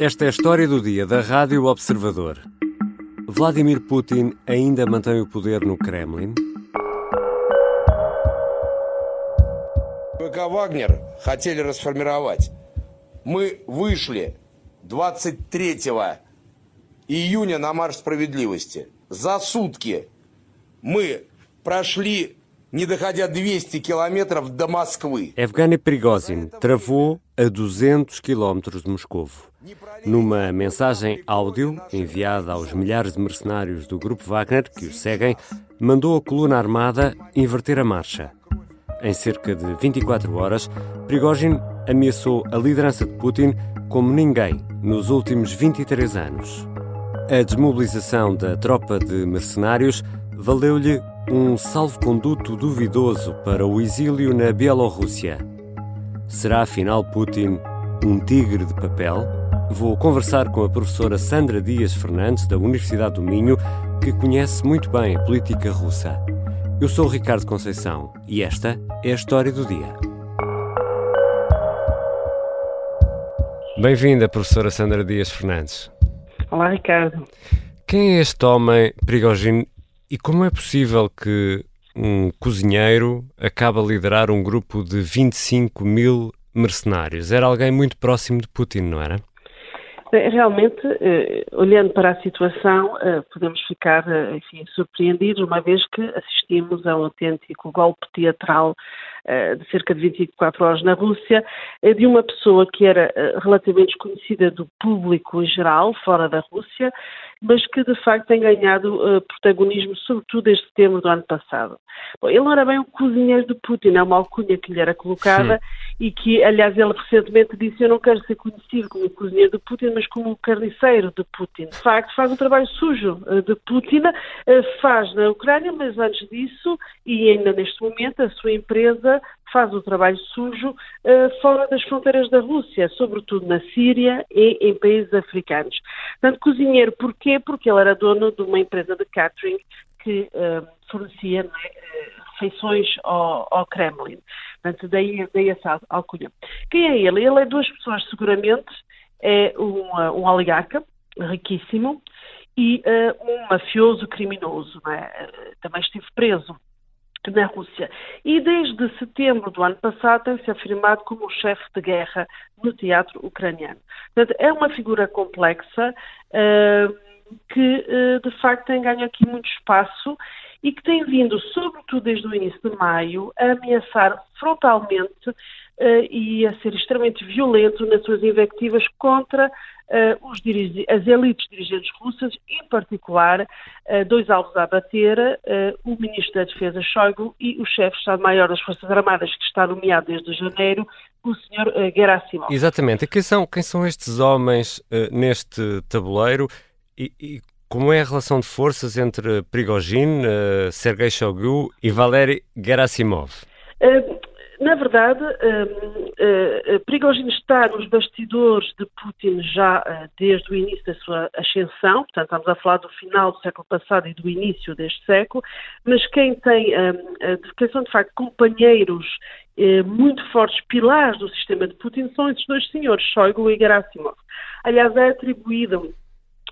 Esta é a história do dia da Rádio Observador. Vladimir Putin ainda mantém o poder no Kremlin? ВК «Вагнер» хотели расформировать. Мы вышли 23 июня на Марш справедливости. За сутки мы прошли, Evgeny Prigozhin travou a 200 km de Moscou. Numa mensagem áudio enviada aos milhares de mercenários do grupo Wagner que o seguem, mandou a coluna armada inverter a marcha. Em cerca de 24 horas, Prigozhin ameaçou a liderança de Putin como ninguém nos últimos 23 anos. A desmobilização da tropa de mercenários valeu-lhe um salvo-conduto duvidoso para o exílio na Bielorrússia. Será afinal Putin um tigre de papel? Vou conversar com a professora Sandra Dias Fernandes, da Universidade do Minho, que conhece muito bem a política russa. Eu sou Ricardo Conceição e esta é a história do dia. Bem-vinda, professora Sandra Dias Fernandes. Olá, Ricardo. Quem é este homem, Prigogine, e como é possível que um cozinheiro acabe a liderar um grupo de 25 mil mercenários? Era alguém muito próximo de Putin, não era? Realmente, eh, olhando para a situação, eh, podemos ficar eh, enfim, surpreendidos, uma vez que assistimos a um autêntico golpe teatral de cerca de 24 horas na Rússia, de uma pessoa que era relativamente desconhecida do público em geral, fora da Rússia, mas que de facto tem ganhado protagonismo, sobretudo desde setembro do ano passado. Bom, ele era bem o cozinheiro de Putin, é uma alcunha que lhe era colocada Sim. E que, aliás, ele recentemente disse: Eu não quero ser conhecido como o cozinheiro de Putin, mas como o carniceiro de Putin. De facto, faz um trabalho sujo uh, de Putin, uh, faz na Ucrânia, mas antes disso, e ainda neste momento, a sua empresa faz o trabalho sujo uh, fora das fronteiras da Rússia, sobretudo na Síria e em países africanos. Portanto, cozinheiro, porquê? Porque ele era dono de uma empresa de catering que fornecia refeições ao, ao, Kremlin. Portanto, daí, daí essa alcunha. Quem é ele? Ele é duas pessoas, seguramente. É um, um oligarca riquíssimo e uh, um mafioso criminoso. É? Também esteve preso na Rússia. E desde setembro do ano passado tem-se afirmado como o chefe de guerra no teatro ucraniano. Portanto, é uma figura complexa uh, que, uh, de facto, tem ganho aqui muito espaço e que tem vindo, sobretudo desde o início de maio, a ameaçar frontalmente uh, e a ser extremamente violento nas suas invectivas contra uh, os as elites dirigentes russas, em particular uh, dois alvos a abater, uh, o ministro da Defesa Shoigu e o chefe de Estado-Maior das Forças Armadas, que está nomeado desde janeiro, o Sr. Gerasimov. Exatamente. Quem são, quem são estes homens neste tabuleiro e, e, como é a relação de forças entre Prigozhin, Sergei Shoigu e Valery Gerasimov? Na verdade, uh, uh, Prigogine está nos bastidores de Putin já uh, desde o início da sua ascensão, portanto, estamos a falar do final do século passado e do início deste século, mas quem tem, quem são de facto companheiros muito fortes, pilares do sistema de Putin, são esses dois senhores, Shoigu e Gerasimov. Aliás, é atribuído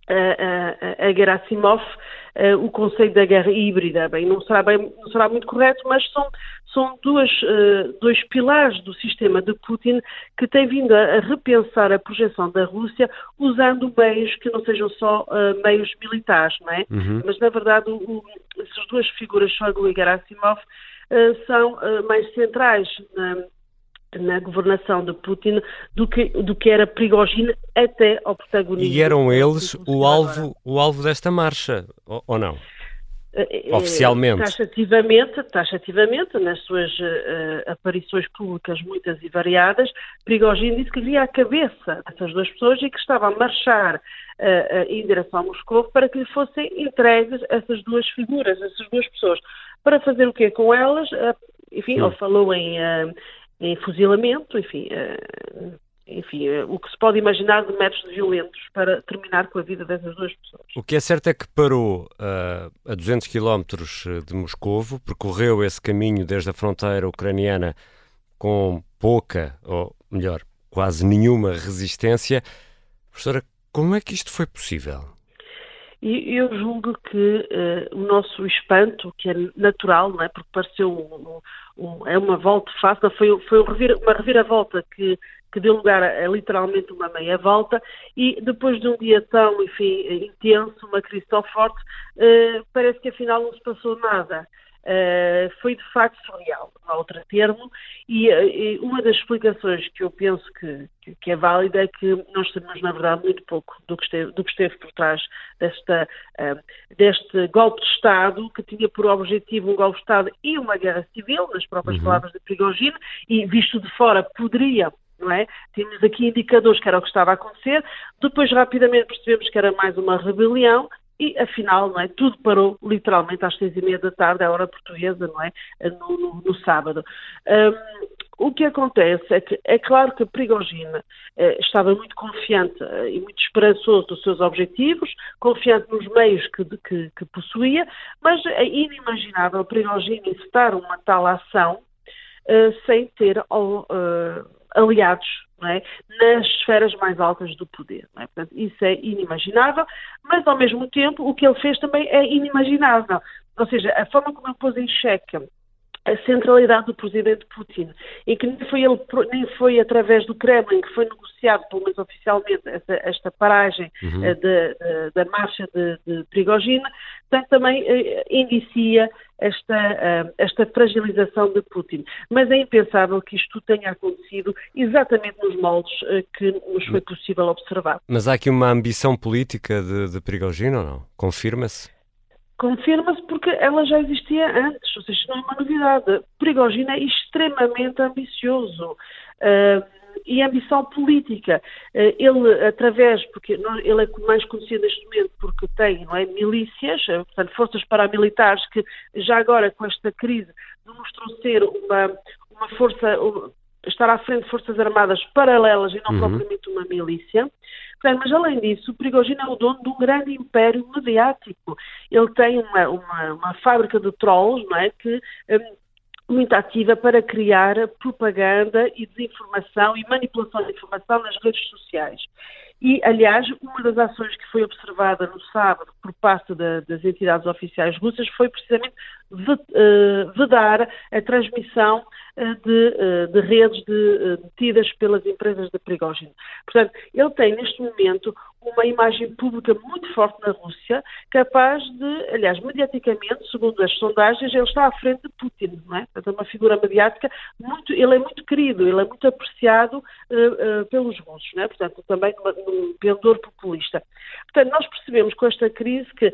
a, a, a Gerasimov uh, o conceito da guerra híbrida. Bem, não será, bem, não será muito correto, mas são, são duas, uh, dois pilares do sistema de Putin que têm vindo a, a, repensar a projeção da Rússia usando meios que não sejam só uh, meios militares, não é? Uhum. Mas, na verdade, o, o, essas duas figuras, Shoigu e Gerasimov, são mais centrais na na governação de Putin do que, do que era Prigogine até ao protagonismo. E eram eles o alvo, o alvo desta marcha, ou, ou não? Eh, eh, Oficialmente. Taxativamente, taxativamente, nas suas uh, aparições públicas muitas e variadas, Prigogine disse que via a cabeça dessas duas pessoas e que estava a marchar uh, uh, em direção a Moscou para que lhe fossem entregues essas duas figuras, essas duas pessoas. Para fazer o quê com elas? enfim, ele falou em em fuzilamento, enfim, uh, enfim, uh, o que se pode imaginar de métodos violentos para terminar com a vida dessas duas pessoas. O que é certo é que parou uh, a 200 quilómetros de Moscovo, percorreu esse caminho desde a fronteira ucraniana com pouca, ou melhor, quase nenhuma resistência. Professora, como é que isto foi possível? E eu julgo que uh, o nosso espanto, que é natural, não é? porque pareceu um, um, é uma volta fácil, foi, foi uma reviravolta que, que deu lugar a, a, literalmente uma meia volta, e depois de um dia tão, enfim, intenso, uma crise tão forte, uh, parece que afinal não se passou nada. Uh, foi de facto surreal, não há outro termo, e, uh, e, uma das explicações que eu penso que, que, que, é válida é que nós sabemos, na verdade, muito pouco do que esteve, do que esteve por trás desta, uh, deste golpe de Estado, que tinha por objetivo um golpe de Estado e uma guerra civil, nas próprias uhum. palavras de Prigogine, e visto de fora poderia não é? Tínhamos aqui indicadores que era o que estava a acontecer, depois rapidamente percebemos que era mais uma rebelião e, afinal, não é, tudo parou literalmente às seis e meia da tarde, à hora portuguesa, não é, no, no, no sábado. Um, o que acontece é que é claro que Prigogine eh, estava muito confiante eh, e muito esperançoso dos seus objetivos, confiante nos meios que, que, que possuía, mas é inimaginável Prigogine incitar uma tal ação eh, sem ter aliados é? nas esferas mais altas do poder. É? Portanto, isso é inimaginável, mas ao mesmo tempo o que ele fez também é inimaginável. Ou seja, a forma como ele pôs em xeque a centralidade do presidente Putin, e que nem foi, ele, nem foi através do Kremlin que foi negociado, pelo menos oficialmente, esta, esta paragem uhum. uh, de, de, da marcha de, de Prigogine, portanto, também uh, indicia esta, uh, esta fragilização de Putin. Mas é impensável que isto tenha acontecido exatamente nos moldes que nos foi possível observar. Mas há aqui uma ambição política de, de Prigogine ou não? Confirma-se? Confirma-se porque ela já existia antes, ou seja, não é uma novidade. Prigogine é extremamente ambicioso. Uh, e ambição política. Uh, ele, através, porque ele é mais conhecido neste momento porque tem não é, milícias, uh, portanto, forças paramilitares que já agora com esta crise demonstrou ser uma, uma força, estar à frente de forças armadas paralelas e não uhum. propriamente uma milícia. Portanto, mas além disso, o Prigogine é o dono de um grande império mediático. Ele tem uma, uma, uma fábrica de trolls, não é? Que um, muito ativa para criar propaganda e desinformação e manipulação de informação nas redes sociais. E, aliás, uma das ações que foi observada no sábado por parte da, das entidades oficiais russas foi precisamente eh, vedar a transmissão eh, de, eh, de redes de, detidas pelas empresas de Prigogine. Portanto, ele tem neste momento uma imagem pública muito forte na Rússia, capaz de, aliás, mediaticamente, segundo as sondagens, ele está à frente de Putin, não é? Portanto, é uma figura mediática muito, ele é muito querido, ele é muito apreciado uh, uh, pelos russos, não é? Portanto, também num pendor populista. Portanto, nós percebemos com esta crise que,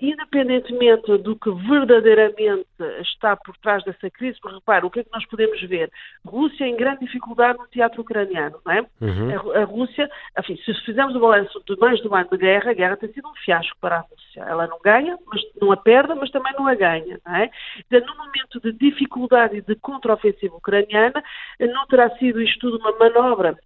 independentemente do que verdadeiramente está por trás dessa crise, porque repare, o que é que nós podemos ver? Rússia em grande dificuldade no teatro ucraniano, não é? Uhum. A, a, Rússia, enfim, se fizermos o balanço de mais de um ano de guerra, a guerra tem sido um fiasco para a Rússia. Ela não ganha, mas não a perde, mas também não a ganha, não é? Então, no momento de dificuldade e de contraofensiva ucraniana, não terá sido isto tudo uma manobra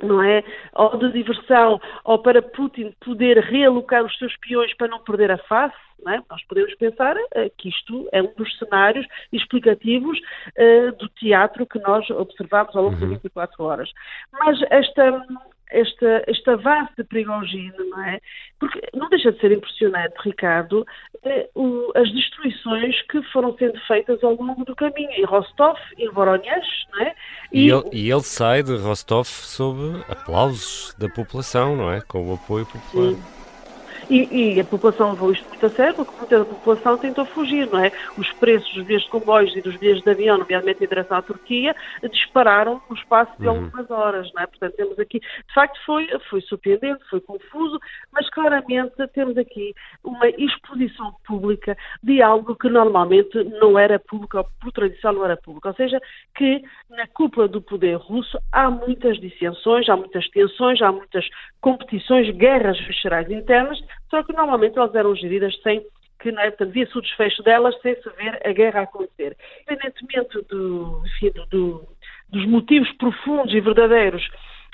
não é? Ou de diversão, ou para Putin poder realocar os seus peões para não perder a face, é? Nós podemos pensar uh, que isto é um dos cenários explicativos uh, do teatro que nós observamos ao longo uhum. de 24 horas. Mas esta, esta, este avanço de Prigogine, não é? Porque não deixa de ser impressionante, Ricardo, eh, as destruições que foram sendo feitas ao longo do caminho, em Rostov, em Voronezh, não é? E, e, ele, e ele sai de Rostov sob aplausos da população, não é? Com o apoio popular. Sim. E, e, a população levou isto muito a sério, porque muita da população tentou fugir, não é? Os preços dos bilhetes de comboios e dos bilhetes de avião, nomeadamente em direção à Turquia, dispararam no espaço de uhum. algumas horas, não é? Portanto, temos aqui, de facto, foi, foi surpreendente, foi confuso, mas claramente temos aqui uma exposição pública de algo que normalmente não era público, ou por tradição não era público. Ou seja, que na cúpula do poder russo há muitas dissensões, há muitas tensões, há muitas competições, guerras viscerais internas, só que normalmente elas eram geridas sem que não é, portanto, via-se o desfecho delas sem se ver a guerra acontecer. Independentemente do, enfim, do, dos motivos profundos e verdadeiros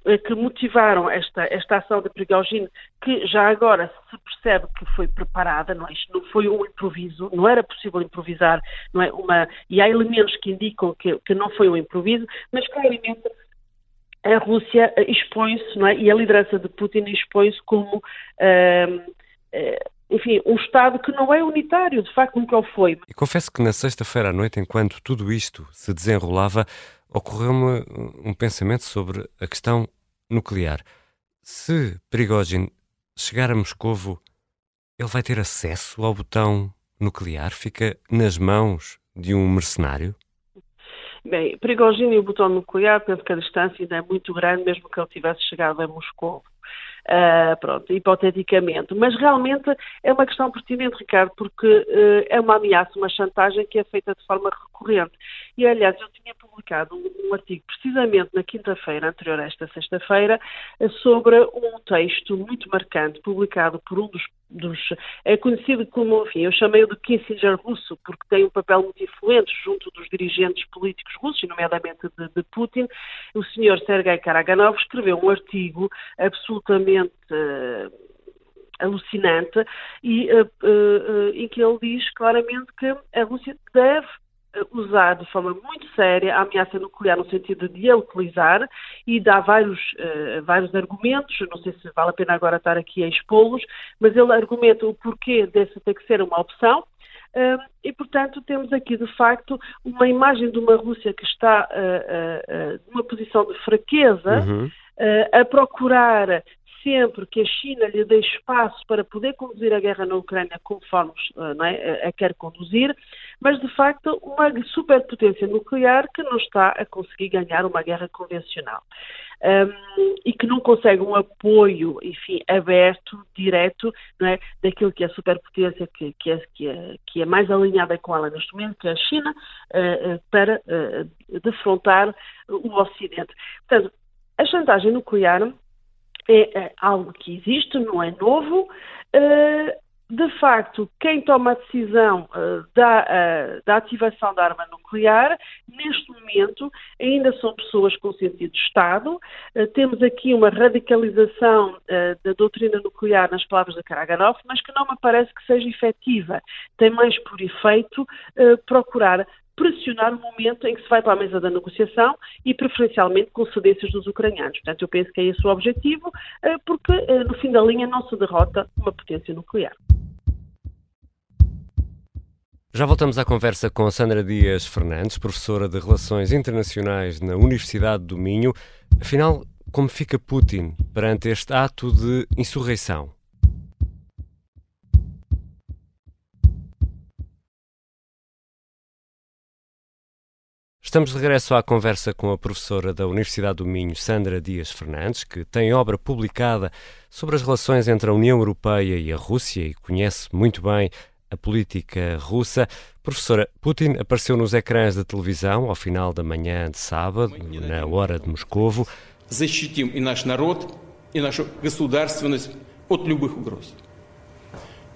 eh, que motivaram esta, esta ação de Prigogine, que já agora se percebe que foi preparada, não é? Isto não foi um improviso, não era possível improvisar, não é? Uma, e há elementos que indicam que, que não foi um improviso, mas claramente a Rússia expõe-se, não é? E a liderança de Putin expõe-se como, uh, uh, enfim, um Estado que não é unitário, de facto nunca o foi. E confesso que na sexta-feira à noite, enquanto tudo isto se desenrolava, ocorreu-me um pensamento sobre a questão nuclear. Se Prigogine chegar a Moscovo, ele vai ter acesso ao botão nuclear? Fica nas mãos de um mercenário? Bem, Prigogine e o botão nuclear, penso que a distância ainda é muito grande, mesmo que ele tivesse chegado a Moscou. Uh, pronto, hipoteticamente. Mas realmente é uma questão pertinente, Ricardo, porque uh, é uma ameaça, uma chantagem que é feita de forma recorrente. E, aliás, eu tinha publicado um, um artigo precisamente na quinta-feira, anterior a esta sexta-feira, uh, sobre um texto muito marcante, publicado por um dos, dos é conhecido como, enfim, eu chamei-o de Kissinger russo, porque tem um papel muito influente junto dos dirigentes políticos russos, nomeadamente de, de Putin. O senhor Sergei Karaganov escreveu um artigo absolutamente uh, alucinante e uh, uh, em que ele diz claramente que a Rússia deve usar de forma muito séria a ameaça nuclear no sentido de a utilizar e dá vários, uh, vários argumentos, não sei se vale a pena agora estar aqui a expô-los, mas ele argumenta o porquê dessa ter que ser uma opção, Uh, e, portanto, temos aqui, de facto, uma imagem de uma Rússia que está uh, numa posição de fraqueza, uhum. A procurar sempre que a China lhe dê espaço para poder conduzir a guerra na Ucrânia conforme é, a quer conduzir, mas de facto uma superpotência nuclear que não está a conseguir ganhar uma guerra convencional. Um, e que não consegue um apoio, enfim, aberto, direto, é, daquilo que é a superpotência que, que, é, que, é, que é mais alinhada com ela neste momento, que é a China, uh, para uh, defrontar o Ocidente. Portanto, a chantagem nuclear é, é algo que existe, não é novo. Uh, de facto, quem toma a decisão uh, da, uh, da, ativação da arma nuclear, neste momento, ainda são pessoas com sentido de Estado. Temos aqui uma radicalização da doutrina nuclear nas palavras da Karaganov, mas que não me parece que seja efetiva. Tem mais por efeito procurar pressionar o momento em que se vai para a mesa da negociação e preferencialmente com cedências dos ucranianos. Portanto, eu penso que é esse o objetivo, eh, porque eh, no fim da linha não se derrota uma potência nuclear. Já voltamos à conversa com Sandra Dias Fernandes, professora de Relações Internacionais na Universidade do Minho. Afinal, como fica Putin perante este ato de insurreição? Estamos de regresso à conversa com a professora da Universidade do Minho, Sandra Dias Fernandes, que tem obra publicada sobre as relações entre a União Europeia e a Rússia e conhece muito bem a política russa. Professora, Putin apareceu nos ecrãs da televisão ao final da manhã de sábado, na hora de Moscovo. Защитим и наш народ, и нашу государственность от любых угроз,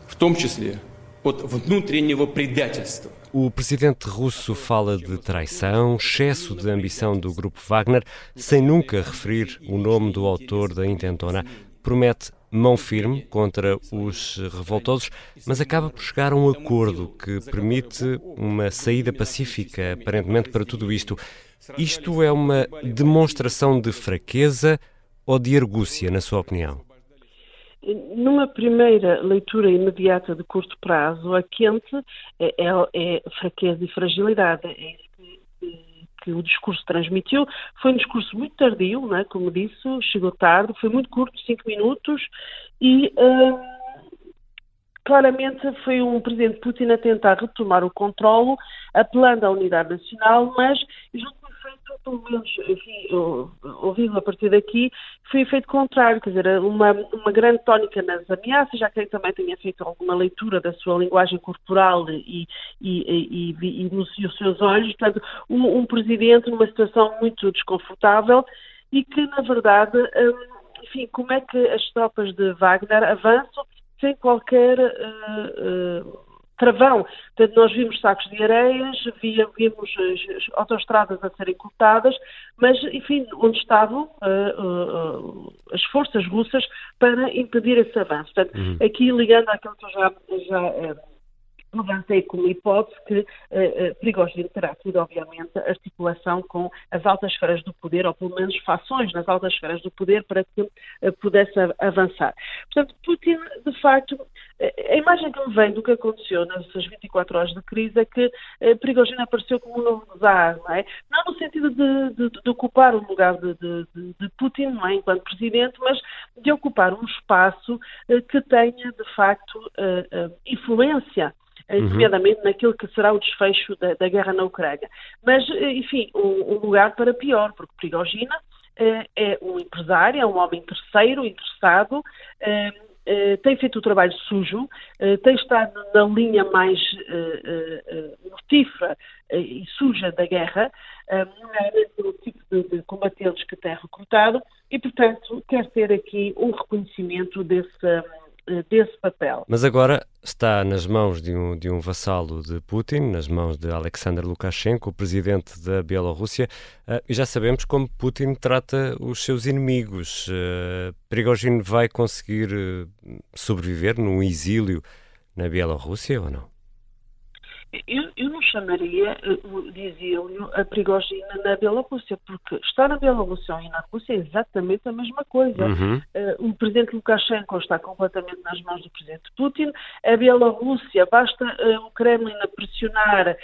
в том числе от внутреннего предательства. O presidente russo fala de traição, excesso de ambição do grupo Wagner, sem nunca referir o nome do autor da intentona. Promete mão firme contra os revoltosos, mas acaba por chegar a um acordo que permite uma saída pacífica, aparentemente, para tudo isto. Isto é uma demonstração de fraqueza ou de argúcia, na sua opinião? Numa primeira leitura imediata de curto prazo, a quente é, é, é fraqueza e fragilidade. É isso que, que, o discurso transmitiu. Foi um discurso muito tardio, né, como disse, chegou tarde, foi muito curto, cinco minutos, e hum, claramente foi um presidente Putin a tentar retomar o controlo, apelando à unidade nacional, mas junto pelo menos, enfim, ouvido a partir daqui, foi efeito contrário, quer dizer, uma, uma grande tónica nas ameaças, já que ele também tenha feito alguma leitura da sua linguagem corporal e, e, e, e, e nos, os seus olhos, portanto, um, um, presidente numa situação muito desconfortável e que, na verdade, hum, enfim, como é que as tropas de Wagner avançam sem qualquer uh, uh, travão. Portanto, nós vimos sacos de areias, via, vimos as autoestradas a serem cortadas, mas, enfim, onde estavam uh, uh, as forças russas para impedir esse avanço. Portanto, uhum. aqui ligando àquilo que eu já, já levantei como hipótese que uh, uh, Prigogine terá sido, obviamente, articulação com as altas esferas do poder, ou pelo menos fações nas altas esferas do poder, para que uh, pudesse avançar. Portanto, Putin, de facto, imagem que me vem do que aconteceu nessas 24 horas de crise é que Prigogine apareceu como um novo czar, não é? Não no sentido de, de, de ocupar o lugar de, de, Putin, é? Enquanto presidente, mas de ocupar um espaço que tenha, de facto, influência uhum. nomeadamente naquilo que será o desfecho da, da guerra na Ucrânia. Mas, eh, enfim, um, um lugar para pior, porque Prigogina eh, é um empresário, é um homem terceiro, interessado, eh, tem feito o trabalho sujo, tem estado na linha mais mortífera e suja da guerra, nomeadamente pelo tipo de, combatentes que tem recrutado, e, portanto, quer ter aqui um reconhecimento desse eh, desse papel. Mas agora está nas mãos de um, de um vassalo de Putin, nas mãos de Alexander Lukashenko, o presidente da Bielorrússia, uh, e já sabemos como Putin trata os seus inimigos. Uh, Prigogine vai conseguir sobreviver num exílio na Bielorrússia ou não? Eu, eu, não chamaria uh, de exílio a Prigogina na Bielorrússia, porque estar na Bielorrússia e na Rússia é exatamente a mesma coisa. Uhum. Uh, o presidente Lukashenko está completamente nas mãos do presidente Putin. A Bielorrússia, basta uh, o Kremlin a pressionar,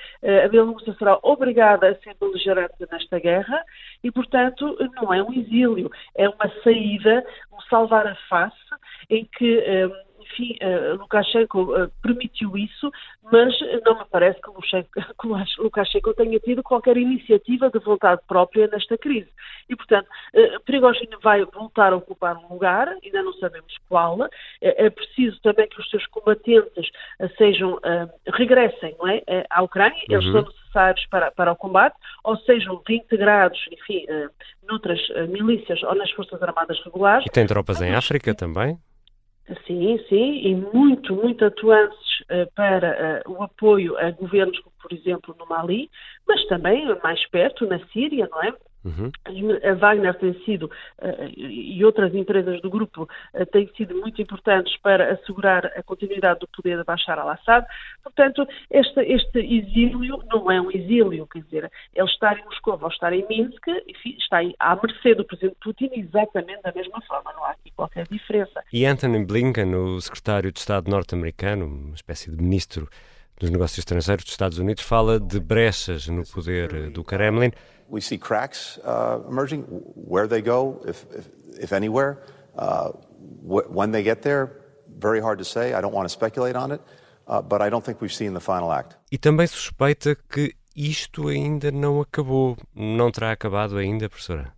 a Bielorrússia será obrigada a ser beligerante nesta guerra e, portanto, não é um exílio, é uma saída, um salvar a face em que enfim, uh, Lukashenko uh, permitiu isso, mas não me parece que Lukashenko tenha tido qualquer iniciativa de vontade própria nesta crise. E, portanto, uh, Prigogine vai voltar a ocupar um lugar, ainda não sabemos qual. É, preciso também que os seus combatentes sejam, regressem não é, à Ucrânia, uhum. eles são necessários para, para o combate, ou sejam reintegrados, enfim, noutras milícias ou nas Forças Armadas regulares. E tem tropas em África também? Sim, sim, e muito, muito atuantes uh, para uh, o apoio a governos, como por exemplo no Mali, mas também mais perto, na Síria, não é? Uhum. A Wagner tem sido, uh, e outras empresas do grupo, uh, têm sido muito importantes para assegurar a continuidade do poder de Bashar al-Assad. Portanto, este, este, exílio não é um exílio, quer dizer, ele estar em Moscou ou estar em Minsk, enfim, está à mercê do presidente Putin exatamente da mesma forma, não há aqui qualquer diferença. E Anthony Blinken, o secretário de Estado norte-americano, uma espécie de ministro dos negócios estrangeiros dos Estados Unidos, fala de brechas no poder do Kremlin. We see cracks uh, emerging. Where they go, if, if, if anywhere, uh, wh when they get there, very hard to say. I don't want to speculate on it, uh, but I don't think we've seen the final act. E também suspeita que isto ainda não acabou. Não terá acabado ainda, professora?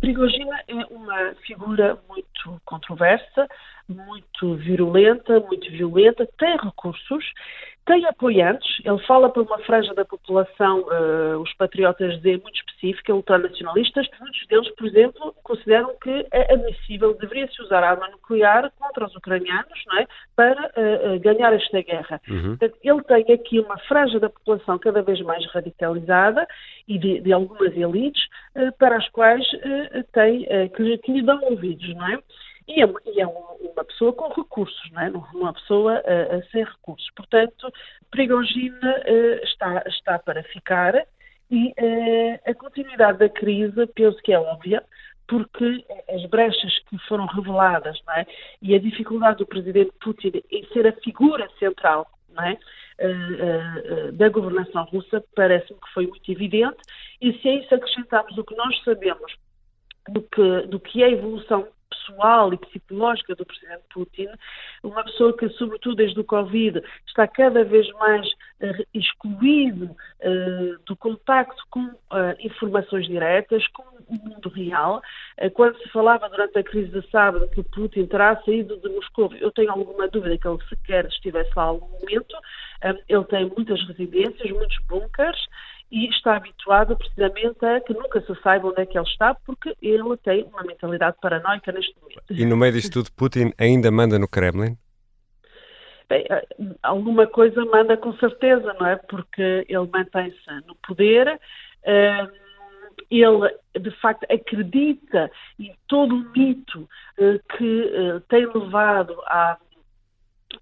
Prigogina é uma figura muito controversa, muito virulenta, muito violenta, tem recursos, tem apoiantes, ele fala para uma franja da população, uh, os patriotas Z, muito específica, ultranacionalistas. Muitos deles, por exemplo, consideram que é admissível, deveria-se usar arma nuclear contra os ucranianos, não é? Para uh, ganhar esta guerra. Uhum. Portanto, ele tem aqui uma franja da população cada vez mais radicalizada e de, de algumas elites, uh, para as quais tem, que, que lhe dão ouvidos, não é? E é, e é uma pessoa com recursos, não é? Uma pessoa uh, sem recursos. Portanto, Prigogine uh, está, está para ficar e uh, a continuidade da crise, penso que é óbvia, porque as brechas que foram reveladas é? e a dificuldade do presidente Putin em ser a figura central é? da governação russa parece-me que foi muito evidente e se a isso acrescentarmos o que nós sabemos do que, do que é a evolução pessoal e psicológica do presidente Putin, uma pessoa que, sobretudo desde o Covid, está cada vez mais uh, excluído uh, do contacto com uh, informações diretas, com o mundo real. quando se falava durante a crise de sábado que Putin terá saído de Moscou, eu tenho alguma dúvida que ele sequer estivesse lá algum momento. ele tem muitas residências, muitos bunkers e está habituado precisamente a que nunca se saiba onde é que ele está, porque ele tem uma mentalidade paranoica neste momento. E no meio disto tudo, Putin ainda manda no Kremlin? Bem, eh, alguma coisa manda com certeza, não é? Porque ele mantém-se no poder, eh, ele de facto acredita em todo o mito eh, que tem levado à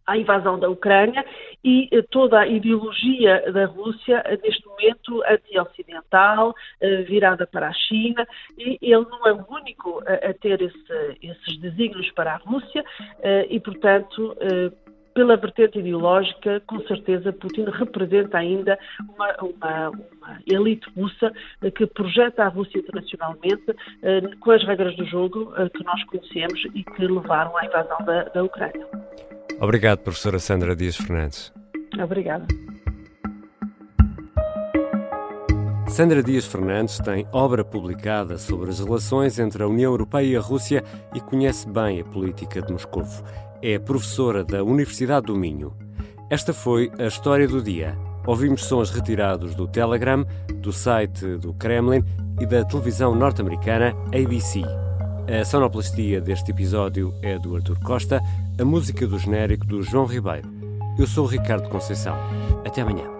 à invasão da Ucrânia e eh, toda a ideologia da Rússia, eh, neste momento anti-ocidental, eh, virada para a China, e ele não é o único a, ter esse, esses desígnios para a Rússia e, portanto, pela vertente ideológica, com certeza Putin representa ainda uma, uma, uma elite russa que projeta a Rússia internacionalmente com as regras do jogo que nós conhecemos e que levaram à invasão da, da Ucrânia. Obrigado, professora Sandra Dias Fernandes. Obrigada. Sandra Dias Fernandes tem obra publicada sobre as relações entre a União Europeia e a Rússia e conhece bem a política de Moscou. É professora da Universidade do Minho. Esta foi a história do dia. Ouvimos sons retirados do Telegram, do site do Kremlin e da televisão norte-americana ABC. A sonoplastia deste episódio é do Artur Costa, a música do genérico do João Ribeiro. Eu sou o Ricardo Conceição. Até amanhã.